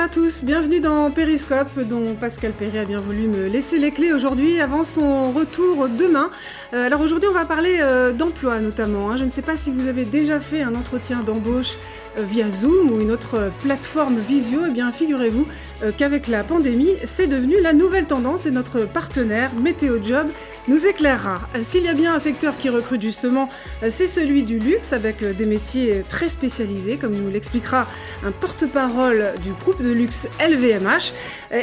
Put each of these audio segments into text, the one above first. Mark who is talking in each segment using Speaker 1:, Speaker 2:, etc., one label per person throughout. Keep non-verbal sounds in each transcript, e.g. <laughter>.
Speaker 1: à tous, bienvenue dans Périscope dont Pascal Perret a bien voulu me laisser les clés aujourd'hui avant son retour demain. Euh, alors aujourd'hui on va parler euh, d'emploi notamment. Hein. Je ne sais pas si vous avez déjà fait un entretien d'embauche euh, via Zoom ou une autre plateforme visio. Eh bien figurez-vous qu'avec la pandémie c'est devenu la nouvelle tendance et notre partenaire Météo Job nous éclairera. S'il y a bien un secteur qui recrute justement, c'est celui du luxe avec des métiers très spécialisés comme nous l'expliquera un porte-parole du groupe de luxe LVMH.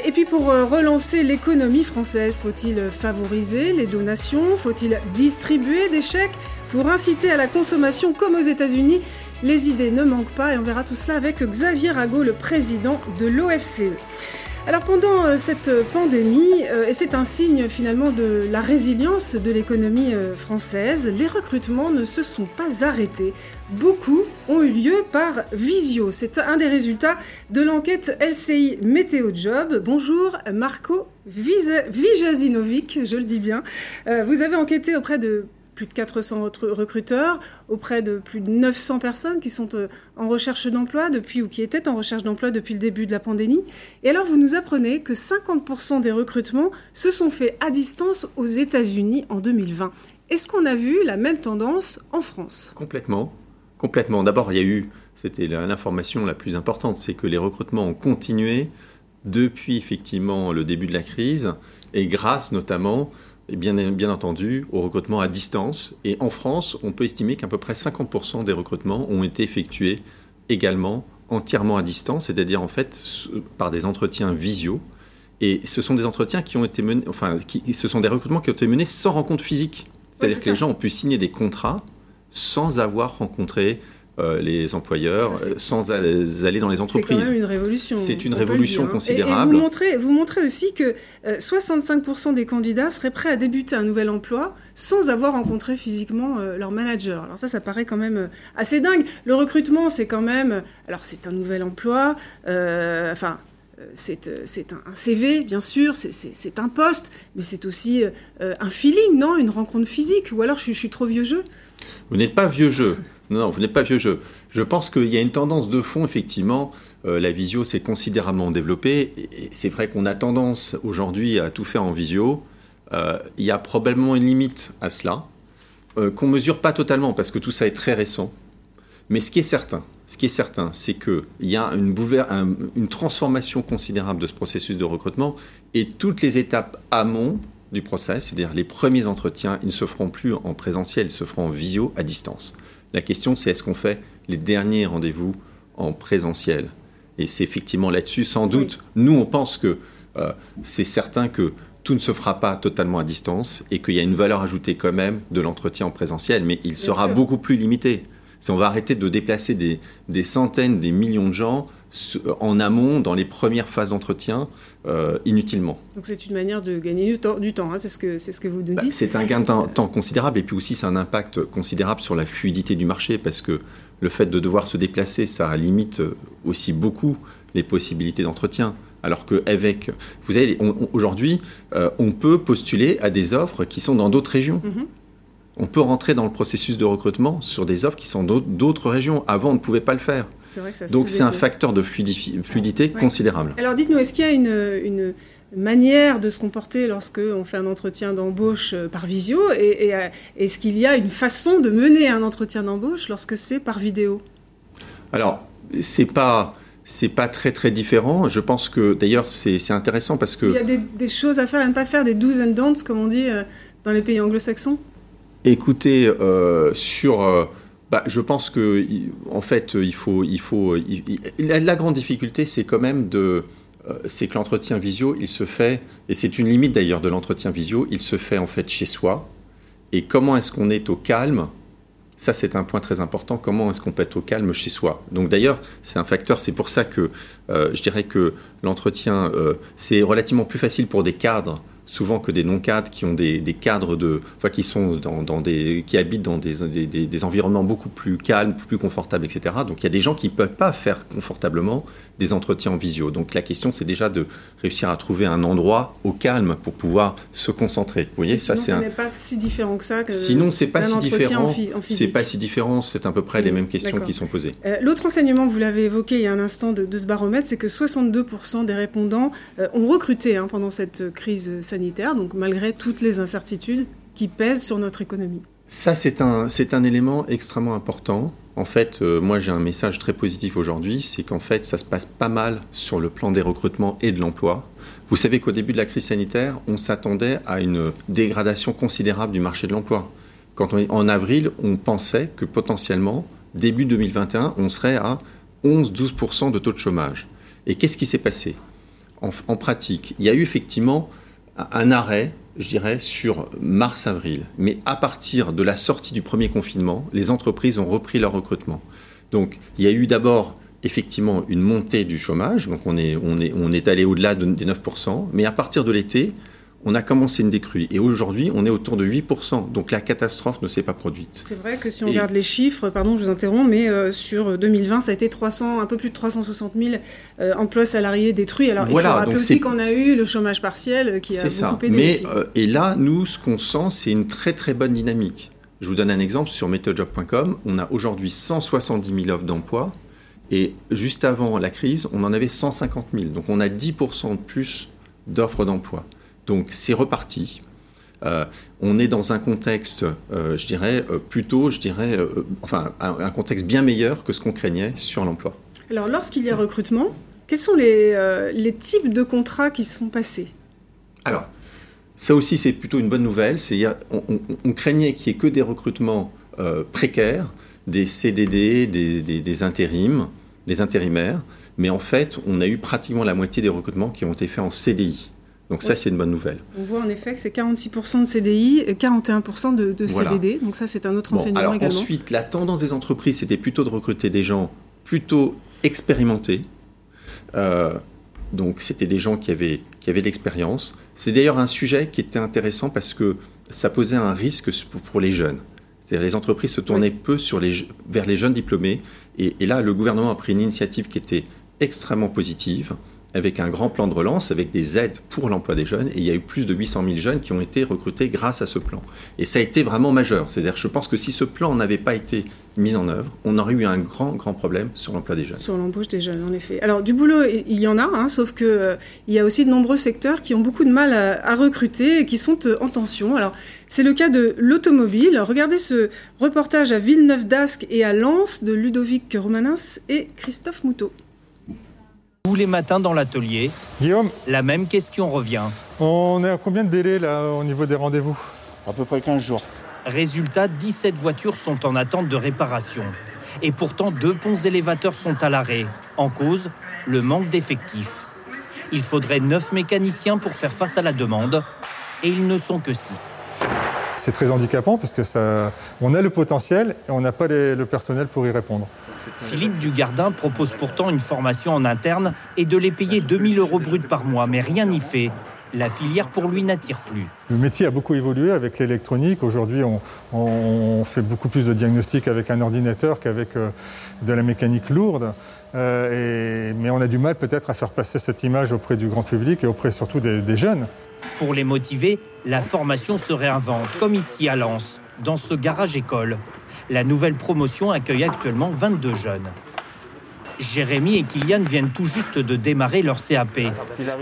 Speaker 1: Et puis pour relancer l'économie française, faut-il favoriser les donations? Faut-il distribuer des chèques pour inciter à la consommation? Comme aux États-Unis Les idées ne manquent pas et on verra tout cela avec Xavier Rago, le président de l'OFCE. Alors pendant euh, cette pandémie, euh, et c'est un signe finalement de la résilience de l'économie euh, française, les recrutements ne se sont pas arrêtés. Beaucoup ont eu lieu par visio. C'est un des résultats de l'enquête LCI Météo Job. Bonjour Marco Vijazinovic, je le dis bien. Vous avez enquêté auprès de plus de 400 recruteurs, auprès de plus de 900 personnes qui sont euh, en recherche d'emploi depuis ou qui étaient en recherche d'emploi depuis le début de la pandémie. Et alors vous nous apprenez que 50% des recrutements se sont faits à distance aux États-Unis en 2020. Est-ce qu'on a vu la même tendance en France?
Speaker 2: Complètement, complètement. D'abord, il y a eu, c'était l'information la plus importante, c'est que les recrutements ont continué depuis effectivement le début de la crise et grâce notamment et bien, bien entendu au recrutement à distance. Et en France, on peut estimer qu'à peu près 50% des recrutements ont été effectués également entièrement à distance, c'est-à-dire en fait par des entretiens visio. Et ce sont des entretiens qui ont été menés, enfin, qui, ce sont des recrutements qui ont été menés sans rencontre physique. C'est-à-dire que les gens ont pu signer des contrats sans avoir rencontré euh, les employeurs euh, sans aller dans les entreprises.
Speaker 1: C'est quand même une révolution.
Speaker 2: C'est une révolution
Speaker 1: hein.
Speaker 2: considérable.
Speaker 1: Et, vous, montrez, vous montrez aussi que 65% euh, des candidats seraient prêts à débuter un nouvel emploi sans avoir rencontré physiquement leur manager. Alors ça, ça paraît quand même assez dingue. Le recrutement, c'est quand même... Alors c'est un nouvel emploi, enfin c'est un, CV, bien sûr, c'est un poste, mais c'est aussi un feeling, non? Une rencontre physique Ou alors je, je suis trop vieux jeu?
Speaker 2: Vous n'êtes pas vieux jeu. Non, vous n'êtes pas vieux jeu. Je pense qu'il y a une tendance de fond, effectivement. Euh, la visio s'est considérablement développée. C'est vrai qu'on a tendance aujourd'hui à tout faire en visio. Euh, il y a probablement une limite à cela, euh, qu'on ne mesure pas totalement, parce que tout ça est très récent. Mais ce qui est certain, ce qui est certain, c'est qu'il y a une, une transformation considérable de ce processus de recrutement et toutes les étapes amont du process, c'est-à-dire les premiers entretiens, ils ne se feront plus en présentiel, ils se feront en visio à distance. La question, c'est est-ce qu'on fait les derniers rendez-vous en présentiel? Et c'est effectivement là-dessus, sans doute, nous, on pense que euh, c'est certain que tout ne se fera pas totalement à distance et qu'il y a une valeur ajoutée quand même de l'entretien en présentiel, mais il sera beaucoup plus limité. Si on va arrêter de déplacer des centaines, des millions de gens en amont, dans les premières phases d'entretien, euh, inutilement.
Speaker 1: Donc c'est une manière de gagner du temps, du temps hein, c'est ce, que, ce que vous nous bah, dites
Speaker 2: C'est un gain de temps, considérable et puis aussi c'est un impact considérable sur la fluidité du marché parce que le fait de devoir se déplacer, ça limite aussi beaucoup les possibilités d'entretien. Alors qu'avec, vous savez, aujourd'hui, euh, on peut postuler à des offres qui sont dans d'autres régions. Mm-hmm on peut rentrer dans le processus de recrutement sur des offres qui sont d'autres régions. Avant, on ne pouvait pas le faire. Donc c'est un facteur de fluidité considérable.
Speaker 1: Alors dites-nous, est-ce qu'il y a une, manière de se comporter lorsque on fait un entretien d'embauche euh, par visio et, euh, est-ce qu'il y a une façon de mener un entretien d'embauche lorsque c'est par vidéo?
Speaker 2: Alors, c'est pas c'est pas très très différent. Je pense que d'ailleurs c'est intéressant parce que
Speaker 1: il y a des, choses à faire et à ne pas faire, des do's and don'ts comme on dit euh, dans les pays anglo-saxons?
Speaker 2: Écoutez, euh, sur, euh, bah, je pense que en fait, il faut, il faut, la, grande difficulté, c'est quand même de, euh, c'est que l'entretien visio, il se fait, et c'est une limite d'ailleurs de l'entretien visio, il se fait en fait chez soi. Et comment est-ce qu'on est au calme? Ça, c'est un point très important. Comment est-ce qu'on peut être au calme chez soi? Donc d'ailleurs, c'est un facteur. C'est pour ça que je dirais que l'entretien, c'est relativement plus facile pour des cadres souvent que des non-cadres qui ont des, cadres de, qui sont dans, des, qui habitent dans des, des, environnements beaucoup plus calmes, plus confortables, etc. Donc il y a des gens qui ne peuvent pas faire confortablement des entretiens en visio. Donc la question, c'est déjà de réussir à trouver un endroit au calme pour pouvoir se concentrer. Vous
Speaker 1: voyez, ça c'est. n'est pas si différent que ça. Que
Speaker 2: sinon, c'est pas si différent. C'est pas si différent. C'est à peu près les mêmes questions qui sont posées.
Speaker 1: Euh, l'autre enseignement, vous l'avez évoqué il y a un instant de, ce baromètre, c'est que 62% des répondants euh, ont recruté hein, pendant cette crise sanitaire. Donc malgré toutes les incertitudes qui pèsent sur notre économie.
Speaker 2: Ça, c'est un, c'est un élément extrêmement important. En fait, euh, moi j'ai un message très positif aujourd'hui, c'est qu'en fait ça se passe pas mal sur le plan des recrutements et de l'emploi. Vous savez qu'au début de la crise sanitaire, on s'attendait à une dégradation considérable du marché de l'emploi. Quand on en avril, on pensait que potentiellement, début 2021, on serait à 11-12% de taux de chômage. Et qu'est-ce qui s'est passé? En, pratique Il y a eu effectivement un arrêt je dirais, sur mars-avril. Mais à partir de la sortie du premier confinement, les entreprises ont repris leur recrutement. Donc il y a eu d'abord effectivement une montée du chômage, donc on est, on est, on est allé au-delà des 9%, mais à partir de l'été, on a commencé une décrue. Et aujourd'hui, on est autour de 8%. Donc la catastrophe ne s'est pas produite.
Speaker 1: C'est vrai que si on regarde les chiffres, pardon, je vous interromps, mais euh, sur 2020, ça a été 300, un peu plus de 360 000 euh, emplois salariés détruits. Alors il faut rappeler aussi qu'on a eu le chômage partiel euh, qui a beaucoup ça.
Speaker 2: aidé. Mais, et là, nous, ce qu'on sent, c'est une très très bonne dynamique. Je vous donne un exemple sur MethodJob.com. On a aujourd'hui 170 000 offres d'emploi. Et juste avant la crise, on en avait 150 000. Donc on a 10% de plus d'offres d'emploi. Donc c'est reparti. Euh, on est dans un contexte, euh, je dirais, euh, plutôt, je dirais, enfin, un, contexte bien meilleur que ce qu'on craignait sur l'emploi.
Speaker 1: Alors, lorsqu'il y a recrutement, quels sont les, les, types de contrats qui sont passés?
Speaker 2: Alors, ça aussi, c'est plutôt une bonne nouvelle. C'est on, on, craignait qu'il n'y ait que des recrutements précaires, des CDD, des, des, intérims, des intérimaires. Mais en fait, on a eu pratiquement la moitié des recrutements qui ont été faits en CDI. Donc ça, c'est une bonne nouvelle.
Speaker 1: On voit en effet que c'est 46% de CDI et 41% de, CDD. Donc ça, c'est un autre enseignement également.
Speaker 2: Ensuite, la tendance des entreprises, c'était plutôt de recruter des gens plutôt expérimentés. Euh, donc c'était des gens qui avaient, qui avaient de l'expérience. C'est d'ailleurs un sujet qui était intéressant parce que ça posait un risque pour, les jeunes. C'est-à-dire les entreprises se tournaient peu sur les, vers les jeunes diplômés. Et, et là, le gouvernement a pris une initiative qui était extrêmement positive avec un grand plan de relance, avec des aides pour l'emploi des jeunes. Et il y a eu plus de 800 000 jeunes qui ont été recrutés grâce à ce plan. Et ça a été vraiment majeur. C'est-à-dire, je pense que si ce plan n'avait pas été mis en œuvre, on aurait eu un grand, grand problème sur l'emploi des jeunes.
Speaker 1: Sur l'embauche des jeunes, en effet. Alors, du boulot, il y en a, hein, sauf qu'il euh, y a aussi de nombreux secteurs qui ont beaucoup de mal à, recruter et qui sont euh, en tension. Alors, c'est le cas de l'automobile. Regardez ce reportage à Villeneuve d'Ascq et à Lens de Ludovic Romanins et Christophe Moutot.
Speaker 3: Tous les matins dans l'atelier,
Speaker 4: Guillaume,
Speaker 3: la même question revient.
Speaker 4: On est à combien de délai là au niveau des rendez-vous
Speaker 5: À peu près 15 jours.
Speaker 3: Résultat, 17 voitures sont en attente de réparation. Et pourtant, deux ponts élévateurs sont à l'arrêt. En cause, le manque d'effectifs. Il faudrait 9 mécaniciens pour faire face à la demande, et ils ne sont que 6.
Speaker 4: C'est très handicapant parce que ça, on a le potentiel et on n'a pas le personnel pour y répondre.
Speaker 3: Philippe Dugardin propose pourtant une formation en interne et de les payer 2000 euros bruts par mois, mais rien n'y fait. La filière pour lui n'attire plus.
Speaker 4: Le métier a beaucoup évolué avec l'électronique. Aujourd'hui, on, fait beaucoup plus de diagnostics avec un ordinateur qu'avec euh, de la mécanique lourde. Euh, mais on a du mal peut-être à faire passer cette image auprès du grand public et auprès surtout des, des jeunes.
Speaker 3: Pour les motiver, la formation se réinvente, comme ici à Lens, dans ce garage-école. La nouvelle promotion accueille actuellement 22 jeunes. Jérémy et Kylian viennent tout juste de démarrer leur CAP,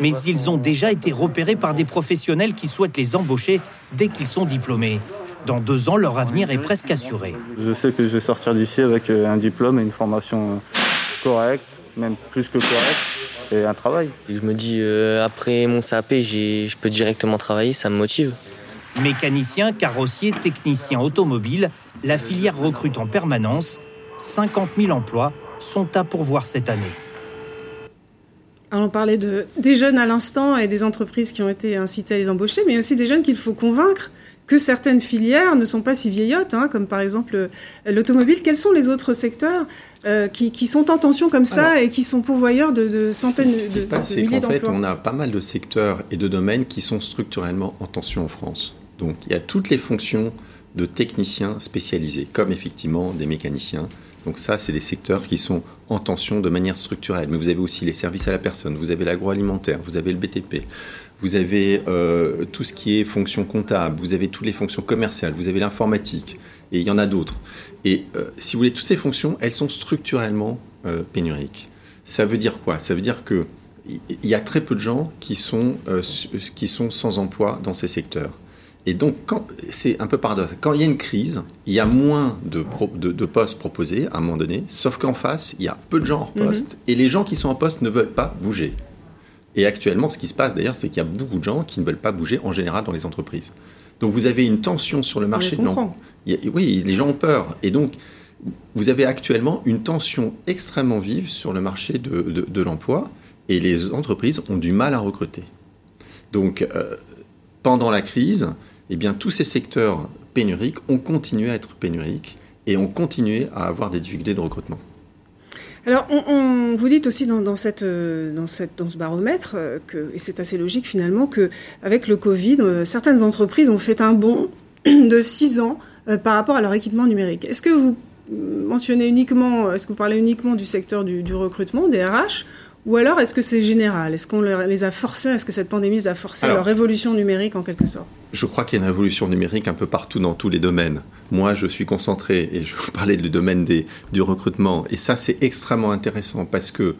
Speaker 3: mais ils ont déjà été repérés par des professionnels qui souhaitent les embaucher dès qu'ils sont diplômés. Dans deux ans, leur avenir est presque assuré.
Speaker 5: Je sais que je vais sortir d'ici avec euh, un diplôme et une formation correcte, même plus que correcte, et un travail.
Speaker 6: Je me dis, euh, après mon CAP, je peux directement travailler, ça me motive.
Speaker 3: Mécanicien, carrossier, technicien automobile, la filière recrute en permanence. 50 000 emplois sont à pourvoir cette année.
Speaker 1: on parlait de, des jeunes à l'instant et des entreprises qui ont été incitées à les embaucher, mais aussi des jeunes qu'il faut convaincre que certaines filières ne sont pas si vieillottes, hein, comme par exemple l'automobile. Quels sont les autres secteurs qui, sont en tension comme ça et qui sont pourvoyeurs de, centaines de,
Speaker 2: Ce qui se passe, c'est qu'en fait, on a pas mal de secteurs et de domaines qui sont structurellement en tension en France. Donc, il y a toutes les fonctions de techniciens spécialisés, comme effectivement des mécaniciens. Donc ça, c'est des secteurs qui sont en tension de manière structurelle. Mais vous avez aussi les services à la personne, vous avez l'agroalimentaire, vous avez le BTP, vous avez euh, tout ce qui est fonction comptable, vous avez toutes les fonctions commerciales, vous avez l'informatique, et il y en a d'autres. Et euh, si vous voulez, toutes ces fonctions, elles sont structurellement euh, pénuriques. Ça veut dire quoi? Ça veut dire que il y a très peu de gens qui sont, qui sont sans emploi dans ces secteurs. Et donc, c'est un peu paradoxal. Quand il y a une crise, il y a moins de, de, postes proposés à un moment donné, sauf qu'en face, il y a peu de gens en mhm. poste, et les gens qui sont en poste ne veulent pas bouger. Et actuellement, ce qui se passe d'ailleurs, c'est qu'il y a beaucoup de gens qui ne veulent pas bouger en général dans les entreprises. Donc vous avez une tension sur le marché de l'emploi. Oui, les gens ont peur. Et donc, vous avez actuellement une tension extrêmement vive sur le marché de, de l'emploi, et les entreprises ont du mal à recruter. Donc, euh, pendant la crise, eh bien, tous ces secteurs pénuriques ont continué à être pénuriques et ont continué à avoir des difficultés de recrutement.
Speaker 1: Alors, on, vous dites aussi dans, dans ce baromètre, euh, et c'est assez logique finalement, qu'avec le Covid, euh, certaines entreprises ont fait un bond <clears throat> de 6 ans euh, par rapport à leur équipement numérique. Est-ce que vous mentionnez uniquement, est-ce que vous parlez uniquement du secteur du, du recrutement, des RH, ou alors, est-ce que c'est général? Est-ce qu'on les a forcés? Est-ce que cette pandémie les a forcés à leur révolution numérique en quelque sorte?
Speaker 2: Je crois qu'il y a une révolution numérique un peu partout dans tous les domaines. Moi, je suis concentré, et je vous parlais du domaine des, du recrutement, et ça, c'est extrêmement intéressant parce que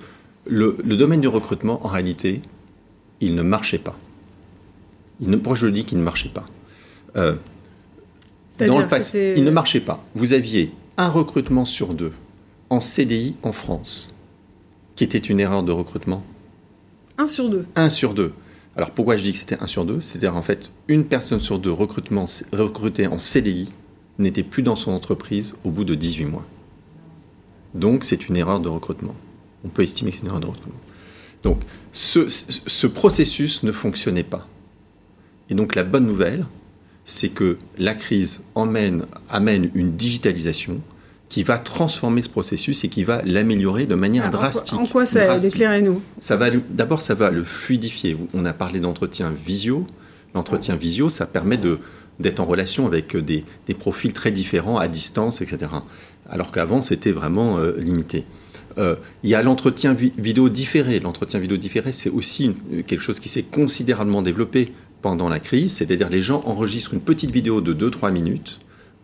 Speaker 2: le, domaine du recrutement, en réalité, il ne marchait pas. Il ne, pourquoi je le dis qu'il ne marchait pas? Euh, Dans le passé, il ne marchait pas. Vous aviez un recrutement sur deux en CDI en France qui était une erreur de recrutement
Speaker 1: Un sur deux.
Speaker 2: Un sur deux. Alors pourquoi je dis que c'était un sur deux? C'est-à-dire en fait, une personne sur deux recrutement, recrutée en CDI n'était plus dans son entreprise au bout de 18 mois. Donc c'est une erreur de recrutement. On peut estimer que c'est une erreur de recrutement. Donc ce, ce processus ne fonctionnait pas. Et donc la bonne nouvelle, c'est que la crise emmène, amène une digitalisation qui va transformer ce processus et qui va l'améliorer de manière drastique.
Speaker 1: En quoi ça Éclairez-nous?
Speaker 2: Ça va d'abord, ça va le fluidifier. On a parlé d'entretien visio. L'entretien visio, ça permet de d'être en relation avec des, des, profils très différents à distance, etc. Alors qu'avant, c'était vraiment euh, limité. Euh, il y a l'entretien vidéo différé. L'entretien vidéo différé, c'est aussi quelque chose qui s'est considérablement développé pendant la crise. C'est-à-dire les gens enregistrent une petite vidéo de 2-3 minutes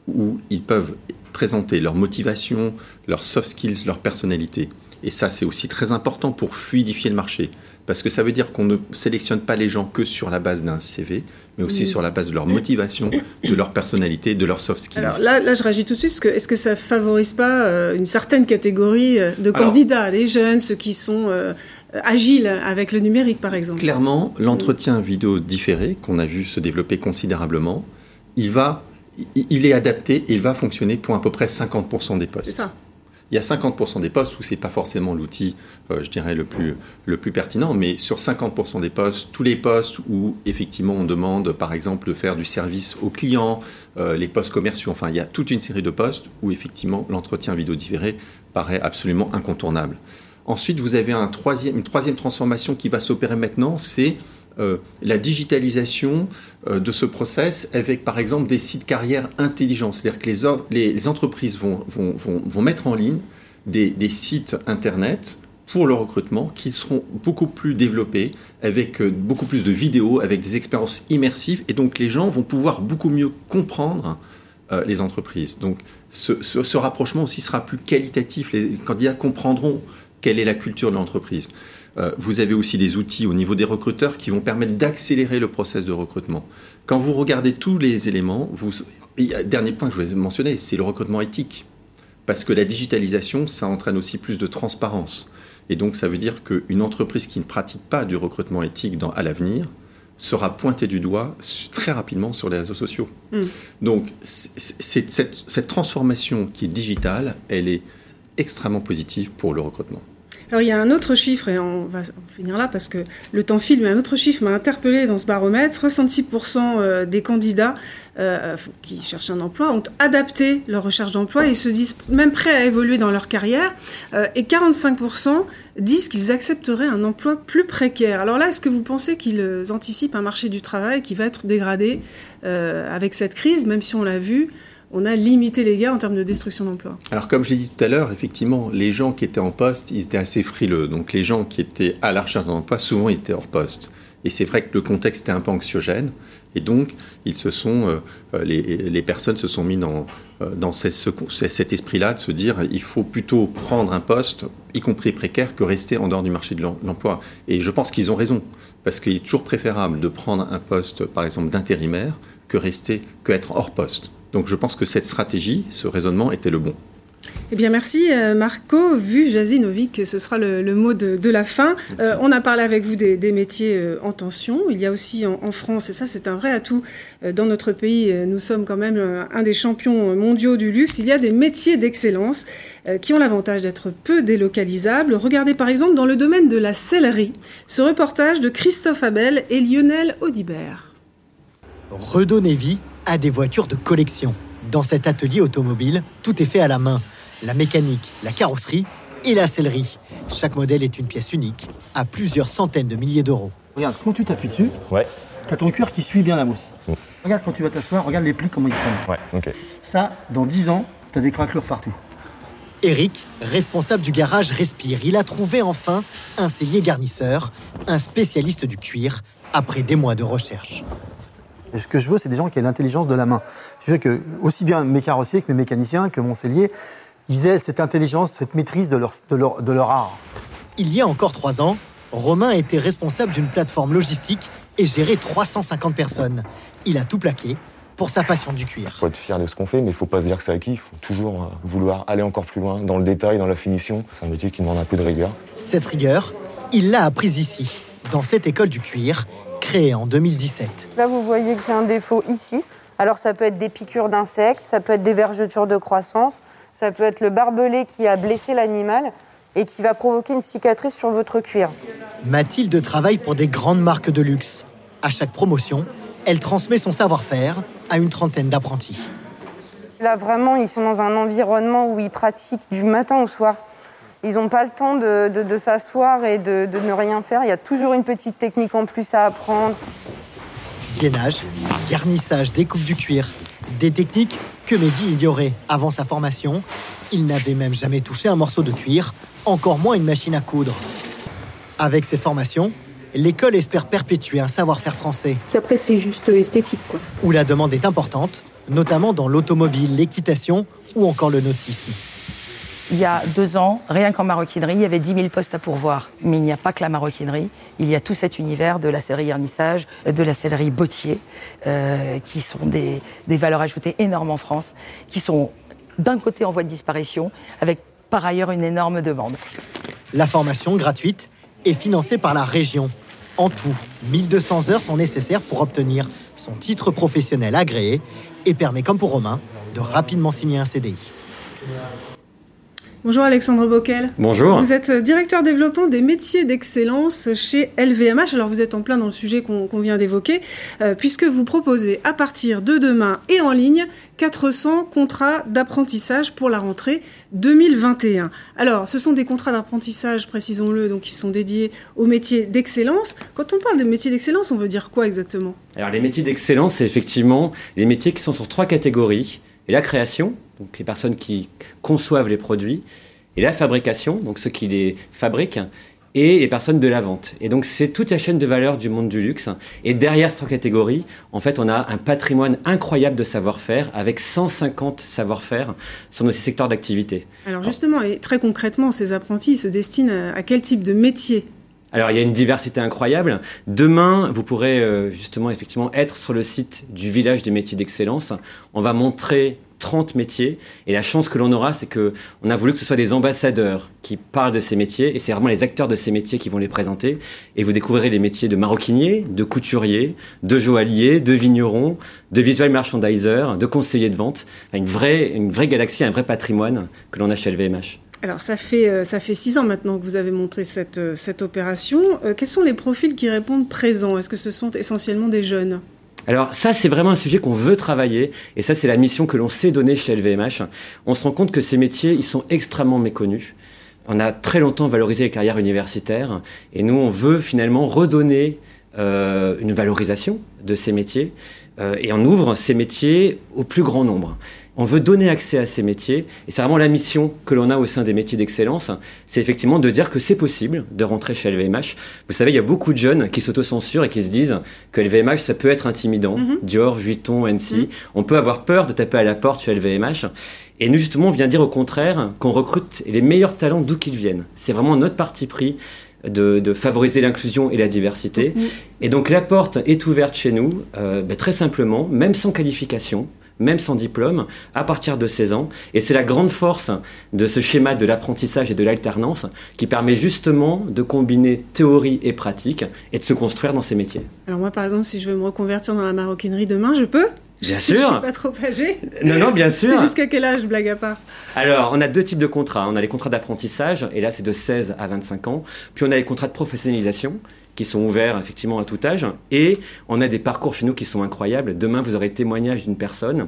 Speaker 2: où ils peuvent présenter leur motivation, leurs soft skills, leur personnalité. Et ça, c'est aussi très important pour fluidifier le marché. Parce que ça veut dire qu'on ne sélectionne pas les gens que sur la base d'un CV, mais aussi sur la base de leur motivation, de leur personnalité, de leurs soft skills.
Speaker 1: Alors là, là je réagis tout de suite, parce que est-ce que ça favorise pas euh, une certaine catégorie euh, de candidats, les jeunes, ceux qui sont euh, agiles avec le numérique, par exemple?
Speaker 2: Clairement, l'entretien vidéo différé, qu'on a vu se développer considérablement, il va il est adapté et il va fonctionner pour à peu près 50% des postes.
Speaker 1: C'est ça.
Speaker 2: Il y a 50% des postes où c'est pas forcément l'outil, euh, je dirais, le plus, le plus pertinent, mais sur 50% des postes, tous les postes où effectivement on demande, par exemple, de faire du service aux clients, euh, les postes commerciaux, enfin, il y a toute une série de postes où effectivement l'entretien vidéo différé paraît absolument incontournable. Ensuite, vous avez un troisième, une troisième transformation qui va s'opérer maintenant, c'est euh, la digitalisation euh, de ce process avec par exemple des sites carrières intelligents. C'est-à-dire que les, entreprises vont, mettre en ligne des, sites Internet pour le recrutement qui seront beaucoup plus développés, avec euh, beaucoup plus de vidéos, avec des expériences immersives. Et donc les gens vont pouvoir beaucoup mieux comprendre les entreprises. Donc ce, rapprochement aussi sera plus qualitatif. Les candidats comprendront quelle est la culture de l'entreprise. Euh, vous avez aussi des outils au niveau des recruteurs qui vont permettre d'accélérer le process de recrutement. Quand vous regardez tous les éléments, vous... dernier point que je voulais mentionner, c'est le recrutement éthique. Parce que la digitalisation, ça entraîne aussi plus de transparence. Et donc, ça veut dire qu'une entreprise qui ne pratique pas du recrutement éthique dans, à l'avenir sera pointée du doigt très rapidement sur les réseaux sociaux. Mm. Donc, cette, cette transformation qui est digitale, elle est extrêmement positive pour le recrutement.
Speaker 1: Alors il y a un autre chiffre, et on va finir là parce que le temps file, mais un autre chiffre m'a interpellé dans ce baromètre. 66% euh, des candidats euh, qui cherchent un emploi ont adapté leur recherche d'emploi et se disent même prêts à évoluer dans leur carrière. Euh, et 45% disent qu'ils accepteraient un emploi plus précaire. Alors là, est-ce que vous pensez qu'ils anticipent un marché du travail qui va être dégradé avec cette crise, même si on l'a vu on a limité les gains en termes de destruction d'emplois.
Speaker 2: Alors comme je l'ai dit tout à l'heure, effectivement, les gens qui étaient en poste, ils étaient assez frileux. Donc les gens qui étaient à la recherche d'un emploi, souvent ils étaient hors poste. Et c'est vrai que le contexte était un peu anxiogène. Et donc, ils se sont, euh, euh, les, personnes se sont mis dans, euh, cet esprit-là de se dire il faut plutôt prendre un poste, y compris précaire, que rester en dehors du marché de l'emploi. Et je pense qu'ils ont raison, parce qu'il est toujours préférable de prendre un poste, par exemple, d'intérimaire, que rester, que être hors poste. Donc je pense que cette stratégie, ce raisonnement était le bon.
Speaker 1: Eh bien, merci euh, Marco. Vu Jazinovic, ce sera le, mot de, la fin. Euh, on a parlé avec vous des, métiers euh, en tension. Il y a aussi en, France, et ça c'est un vrai atout dans notre pays, nous sommes quand même un des champions mondiaux du luxe, il y a des métiers d'excellence qui ont l'avantage d'être peu délocalisables. Regardez par exemple dans le domaine de la sellerie, ce reportage de Christophe Abel et Lionel Audibert.
Speaker 7: Redonner vie à des voitures de collection. Dans cet atelier automobile, tout est fait à la main. La mécanique, la carrosserie et la sellerie. Chaque modèle est une pièce unique, à plusieurs centaines de milliers d'euros.
Speaker 8: Regarde, quand tu t'appuies dessus,
Speaker 9: ouais.
Speaker 8: tu as ton cuir qui suit bien la mousse. Mm. Regarde quand tu vas t'asseoir, regarde les plis comment ils prennent.
Speaker 9: Ouais, ok.
Speaker 8: Ça, dans 10 ans, tu as des craquelures partout.
Speaker 7: Eric, responsable du garage Respire, il a trouvé enfin un sellier garnisseur, un spécialiste du cuir, après des mois de recherche
Speaker 8: ce que je veux, c'est des gens qui aient l'intelligence de la main. Je veux que, aussi bien mes carrossiers que mes mécaniciens, que mon cellier, ils aient cette intelligence, cette maîtrise de leur, de leur, art.
Speaker 7: Il y a encore trois ans, Romain était responsable d'une plateforme logistique et gérait 350 personnes. Il a tout plaqué pour sa passion du cuir. Il
Speaker 9: faut être fier de ce qu'on fait, mais il ne faut pas se dire que c'est acquis. Il faut toujours euh, vouloir aller encore plus loin dans le détail, dans la finition. C'est un métier qui demande un peu de rigueur.
Speaker 7: Cette rigueur, il l'a apprise ici, dans cette école du cuir, créé en 2017.
Speaker 10: Là, vous voyez qu'il y a un défaut ici. Alors, ça peut être des piqûres d'insectes, ça peut être des vergetures de croissance, ça peut être le barbelé qui a blessé l'animal et qui va provoquer une cicatrice sur votre cuir.
Speaker 7: Mathilde travaille pour des grandes marques de luxe. À chaque promotion, elle transmet son savoir-faire à une trentaine d'apprentis.
Speaker 10: Là, vraiment, ils sont dans un environnement où ils pratiquent du matin au soir. Ils n'ont pas le temps de, s'asseoir et de, ne rien faire. Il y a toujours une petite technique en plus à apprendre.
Speaker 7: Gainage, garnissage, découpe du cuir. Des techniques que Mehdi ignorait avant sa formation. Il n'avait même jamais touché un morceau de cuir, encore moins une machine à coudre. Avec ses formations, l'école espère perpétuer un savoir-faire français.
Speaker 11: après, c'est juste esthétique. Quoi.
Speaker 7: Où la demande est importante, notamment dans l'automobile, l'équitation ou encore le nautisme.
Speaker 11: Il y a deux ans, rien qu'en maroquinerie, il y avait 10 000 postes à pourvoir. Mais il n'y a pas que la maroquinerie. Il y a tout cet univers de la sellerie garnissage, de la sellerie bottier, euh, qui sont des, des, valeurs ajoutées énormes en France, qui sont d'un côté en voie de disparition, avec par ailleurs une énorme demande.
Speaker 7: La formation gratuite est financée par la région. En tout, 1200 heures sont nécessaires pour obtenir son titre professionnel agréé et permet, comme pour Romain, de rapidement signer un CDI.
Speaker 1: Bonjour Alexandre Bockel.
Speaker 12: Bonjour.
Speaker 1: Vous êtes directeur développement des métiers d'excellence chez LVMH. Alors vous êtes en plein dans le sujet qu'on vient d'évoquer, euh, puisque vous proposez à partir de demain et en ligne 400 contrats d'apprentissage pour la rentrée 2021. Alors ce sont des contrats d'apprentissage, précisons-le, donc qui sont dédiés aux métiers d'excellence. Quand on parle de métiers d'excellence, on veut dire quoi exactement?
Speaker 12: Alors les métiers d'excellence, c'est effectivement les métiers qui sont sur trois catégories. Et la création, donc les personnes qui conçoivent les produits, et la fabrication, donc ceux qui les fabriquent, et les personnes de la vente. Et donc c'est toute la chaîne de valeur du monde du luxe. Et derrière cette catégorie, en fait, on a un patrimoine incroyable de savoir-faire avec 150 savoir-faire sur nos secteurs d'activité.
Speaker 1: Alors justement, et très concrètement, ces apprentis se destinent à quel type de métier?
Speaker 12: Alors il y a une diversité incroyable. Demain, vous pourrez euh, justement effectivement être sur le site du village des métiers d'excellence. On va montrer 30 métiers. Et la chance que l'on aura, c'est que on a voulu que ce soit des ambassadeurs qui parlent de ces métiers. Et c'est vraiment les acteurs de ces métiers qui vont les présenter. Et vous découvrirez les métiers de maroquinier, de couturier, de joaillier, de vigneron, de visual merchandiser, de conseiller de vente. une vraie, une vraie galaxie, un vrai patrimoine que l'on a chez LVMH.
Speaker 1: Alors ça fait, euh, ça fait six ans maintenant que vous avez montré cette, euh, cette opération. Euh, quels sont les profils qui répondent présents? Est-ce que ce sont essentiellement des jeunes?
Speaker 12: Alors ça, c'est vraiment un sujet qu'on veut travailler, et ça, c'est la mission que l'on s'est donnée chez LVMH. On se rend compte que ces métiers, ils sont extrêmement méconnus. On a très longtemps valorisé les carrières universitaires, et nous, on veut finalement redonner euh, une valorisation de ces métiers, euh, et on ouvre ces métiers au plus grand nombre. On veut donner accès à ces métiers, et c'est vraiment la mission que l'on a au sein des métiers d'excellence, c'est effectivement de dire que c'est possible de rentrer chez LVMH. Vous savez, il y a beaucoup de jeunes qui s'autocensurent et qui se disent que LVMH, ça peut être intimidant.
Speaker 1: Mhm.
Speaker 12: Dior, Vuitton, NC, on peut avoir peur de taper à la porte chez LVMH. Et nous, justement, on vient dire au contraire qu'on recrute les meilleurs talents d'où qu'ils viennent. C'est vraiment notre parti pris de, de favoriser l'inclusion et la diversité. Et donc la porte est ouverte chez nous, euh, ben, très simplement, même sans qualification, même sans diplôme, à partir de 16 ans. Et c'est la grande force de ce schéma de l'apprentissage et de l'alternance qui permet justement de combiner théorie et pratique et de se construire dans ces métiers.
Speaker 1: Alors moi, par exemple, si je veux me reconvertir dans la maroquinerie demain, je peux
Speaker 12: Bien
Speaker 1: Je suis
Speaker 12: sûr.
Speaker 1: pas trop âgée.
Speaker 12: Non, non, bien sûr.
Speaker 1: C'est jusqu'à quel âge, blague à part?
Speaker 12: Alors, on a deux types de contrats. On a les contrats d'apprentissage, et là, c'est de 16 à 25 ans. Puis, on a les contrats de professionnalisation, qui sont ouverts effectivement à tout âge. Et on a des parcours chez nous qui sont incroyables. Demain, vous aurez témoignage d'une personne,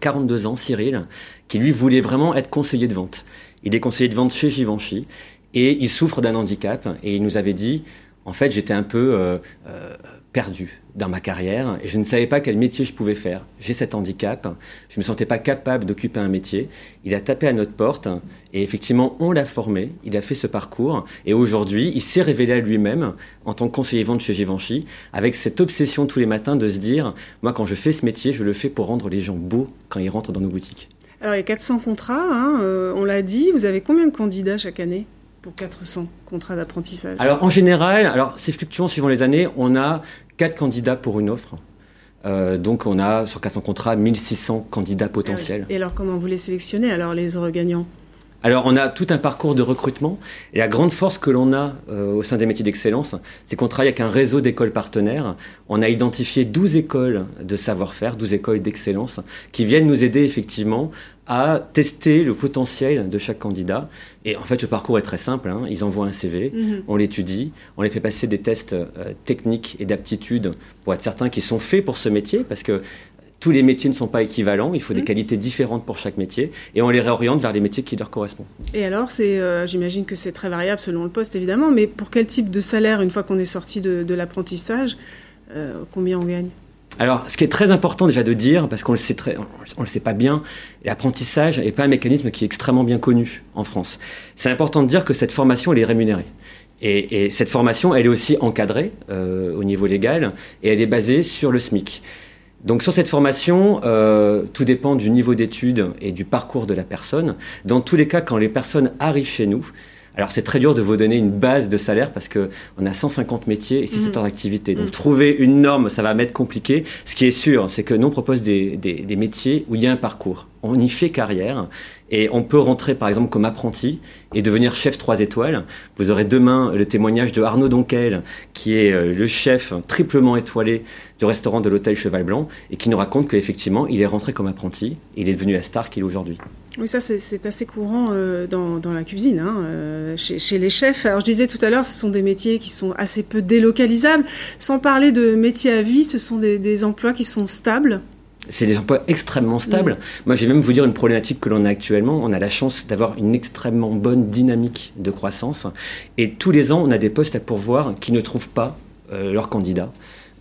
Speaker 12: 42 ans, Cyril, qui lui voulait vraiment être conseiller de vente. Il est conseiller de vente chez Givenchy, et il souffre d'un handicap. Et il nous avait dit, en fait, j'étais un peu euh, euh, perdu dans ma carrière et je ne savais pas quel métier je pouvais faire. J'ai cet handicap, je ne me sentais pas capable d'occuper un métier. Il a tapé à notre porte et effectivement, on l'a formé, il a fait ce parcours et aujourd'hui, il s'est révélé à lui-même en tant que conseiller vente chez Givenchy avec cette obsession tous les matins de se dire, moi quand je fais ce métier, je le fais pour rendre les gens beaux quand ils rentrent dans nos boutiques.
Speaker 1: Alors, il y a 400 contrats, hein, euh, on l'a dit. Vous avez combien de candidats chaque année pour 400 contrats d'apprentissage?
Speaker 12: Alors en général, alors c'est fluctuant suivant les années, on a quatre candidats pour une offre. Euh, donc on a sur 400 contrats 1600 candidats potentiels.
Speaker 1: Et alors, comment vous les sélectionnez, alors, les heureux gagnants?
Speaker 12: Alors on a tout un parcours de recrutement et la grande force que l'on a euh, au sein des métiers d'excellence, c'est qu'on travaille avec un réseau d'écoles partenaires. On a identifié 12 écoles de savoir-faire, 12 écoles d'excellence qui viennent nous aider effectivement à tester le potentiel de chaque candidat. Et en fait, le parcours est très simple. hein. Ils envoient un CV,
Speaker 1: Mhm.
Speaker 12: on l'étudie, on les fait passer des tests euh, techniques et d'aptitude pour être certains qu'ils sont faits pour ce métier, parce que tous les métiers ne sont pas équivalents, il faut des qualités différentes pour chaque métier, et on les réoriente vers les métiers qui leur correspondent.
Speaker 1: Et alors, c'est, euh, j'imagine que c'est très variable selon le poste, évidemment, mais pour quel type de salaire, une fois qu'on est sorti de, de l'apprentissage, euh, combien on gagne?
Speaker 12: Alors, ce qui est très important déjà de dire, parce qu'on le sait très, on le sait pas bien, l'apprentissage n'est pas un mécanisme qui est extrêmement bien connu en France. C'est important de dire que cette formation, elle est rémunérée. Et, et cette formation, elle est aussi encadrée euh, au niveau légal, et elle est basée sur le SMIC. Donc sur cette formation, euh, tout dépend du niveau d'études et du parcours de la personne. Dans tous les cas, quand les personnes arrivent chez nous, alors c'est très dur de vous donner une base de salaire parce que on a 150 métiers et 6
Speaker 1: Mhm.
Speaker 12: heures d'activité. Donc
Speaker 1: Mhm.
Speaker 12: trouver une norme, ça va m'être compliqué. Ce qui est sûr, c'est que nous on propose des, des- des métiers où il y a un parcours. On y fait carrière et on peut rentrer par exemple comme apprenti et devenir chef 3 étoiles. Vous aurez demain le témoignage de Arnaud Donquel, qui est euh, le chef triplement étoilé du restaurant de l'hôtel Cheval Blanc et qui nous raconte qu'effectivement il est rentré comme apprenti et il est devenu la star qu'il est aujourd'hui.
Speaker 1: Oui, ça c'est, assez courant euh, dans, dans la cuisine, hein, euh, chez, chez les chefs. Alors je disais tout à l'heure, ce sont des métiers qui sont assez peu délocalisables. Sans parler de métiers à vie, ce sont des, des emplois qui sont stables.
Speaker 12: C'est des emplois extrêmement stables. Moi, je vais même vous dire une problématique que l'on a actuellement. On a la chance d'avoir une extrêmement bonne dynamique de croissance. Et tous les ans, on a des postes à pourvoir qui ne trouvent pas euh, leurs candidats.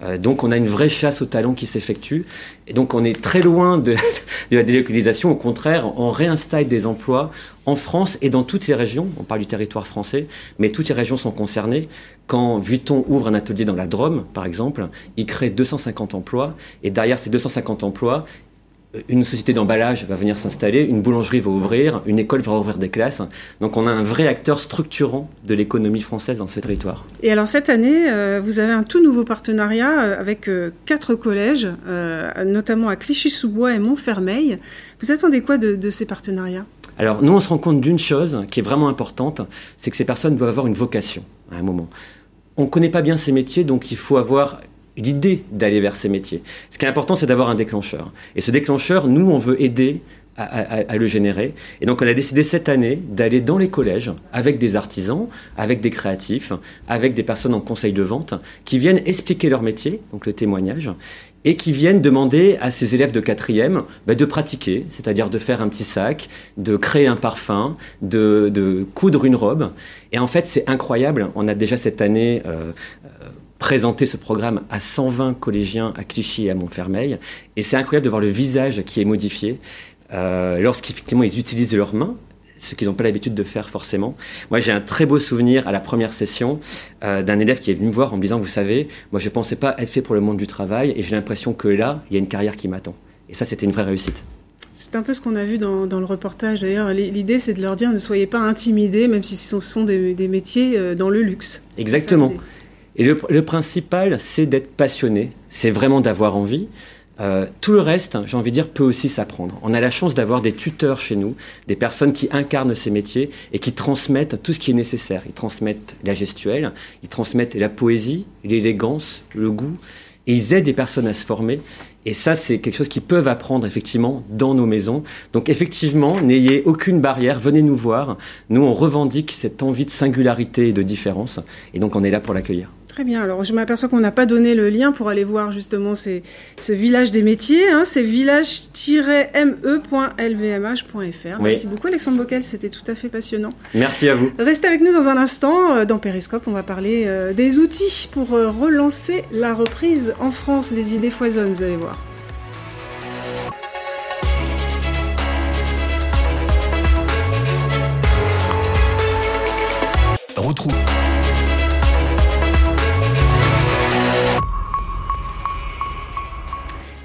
Speaker 12: Euh, donc, on a une vraie chasse aux talents qui s'effectue. Et donc, on est très loin de la, <laughs> de la délocalisation. Au contraire, on réinstalle des emplois en France et dans toutes les régions. On parle du territoire français, mais toutes les régions sont concernées. Quand Vuitton ouvre un atelier dans la Drôme, par exemple, il crée 250 emplois. Et derrière ces 250 emplois, une société d'emballage va venir s'installer, une boulangerie va ouvrir, une école va ouvrir des classes. Donc on a un vrai acteur structurant de l'économie française dans ces territoires.
Speaker 1: Et alors cette année, euh, vous avez un tout nouveau partenariat euh, avec euh, quatre collèges, euh, notamment à Clichy-sous-Bois et Montfermeil. Vous attendez quoi de, de ces partenariats?
Speaker 12: Alors nous on se rend compte d'une chose qui est vraiment importante, c'est que ces personnes doivent avoir une vocation à un moment. On ne connaît pas bien ces métiers, donc il faut avoir l'idée d'aller vers ces métiers. Ce qui est important, c'est d'avoir un déclencheur. Et ce déclencheur, nous, on veut aider à, le générer. Et donc on a décidé cette année d'aller dans les collèges avec des artisans, avec des créatifs, avec des personnes en conseil de vente qui viennent expliquer leur métier, donc le témoignage, et qui viennent demander à ces élèves de quatrième bah, de pratiquer, c'est-à-dire de faire un petit sac, de créer un parfum, de, coudre une robe. Et en fait, c'est incroyable. On a déjà cette année euh, présenté ce programme à 120 collégiens à Clichy et à Montfermeil. Et c'est incroyable de voir le visage qui est modifié euh, lorsqu'effectivement ils utilisent leurs mains ce qu'ils n'ont pas l'habitude de faire forcément. Moi, j'ai un très beau souvenir à la première session euh, d'un élève qui est venu me voir en me disant, vous savez, moi, je ne pensais pas être fait pour le monde du travail et j'ai l'impression que là, il y a une carrière qui m'attend. Et ça, c'était une vraie réussite.
Speaker 1: C'est un peu ce qu'on a vu dans, le reportage d'ailleurs. L'idée, c'est de leur dire ne soyez pas intimidés, même si ce sont des, métiers euh, dans le luxe.
Speaker 12: Exactement. Et le principal, c'est d'être passionné. C'est vraiment d'avoir envie. Euh, tout le reste, j'ai envie de dire, peut aussi s'apprendre. On a la chance d'avoir des tuteurs chez nous, des personnes qui incarnent ces métiers et qui transmettent tout ce qui est nécessaire. Ils transmettent la gestuelle, ils transmettent la poésie, l'élégance, le goût, et ils aident des personnes à se former. Et ça, c'est quelque chose qu'ils peuvent apprendre effectivement dans nos maisons. Donc effectivement, n'ayez aucune barrière, venez nous voir. Nous, on revendique cette envie de singularité et de différence, et donc on est là pour l'accueillir.
Speaker 1: Très bien. Alors, je m'aperçois qu'on n'a pas donné le lien pour aller voir justement ce village des métiers. Hein, c'est village-me.lvmh.fr. Merci beaucoup, Alexandre Bockel. C'était tout à fait passionnant.
Speaker 12: Merci à vous.
Speaker 1: Restez avec nous dans un instant. Euh, dans Périscope, on va parler euh, des outils pour euh, relancer la reprise en France. Les idées foisonnent, vous allez voir.
Speaker 13: Retrouve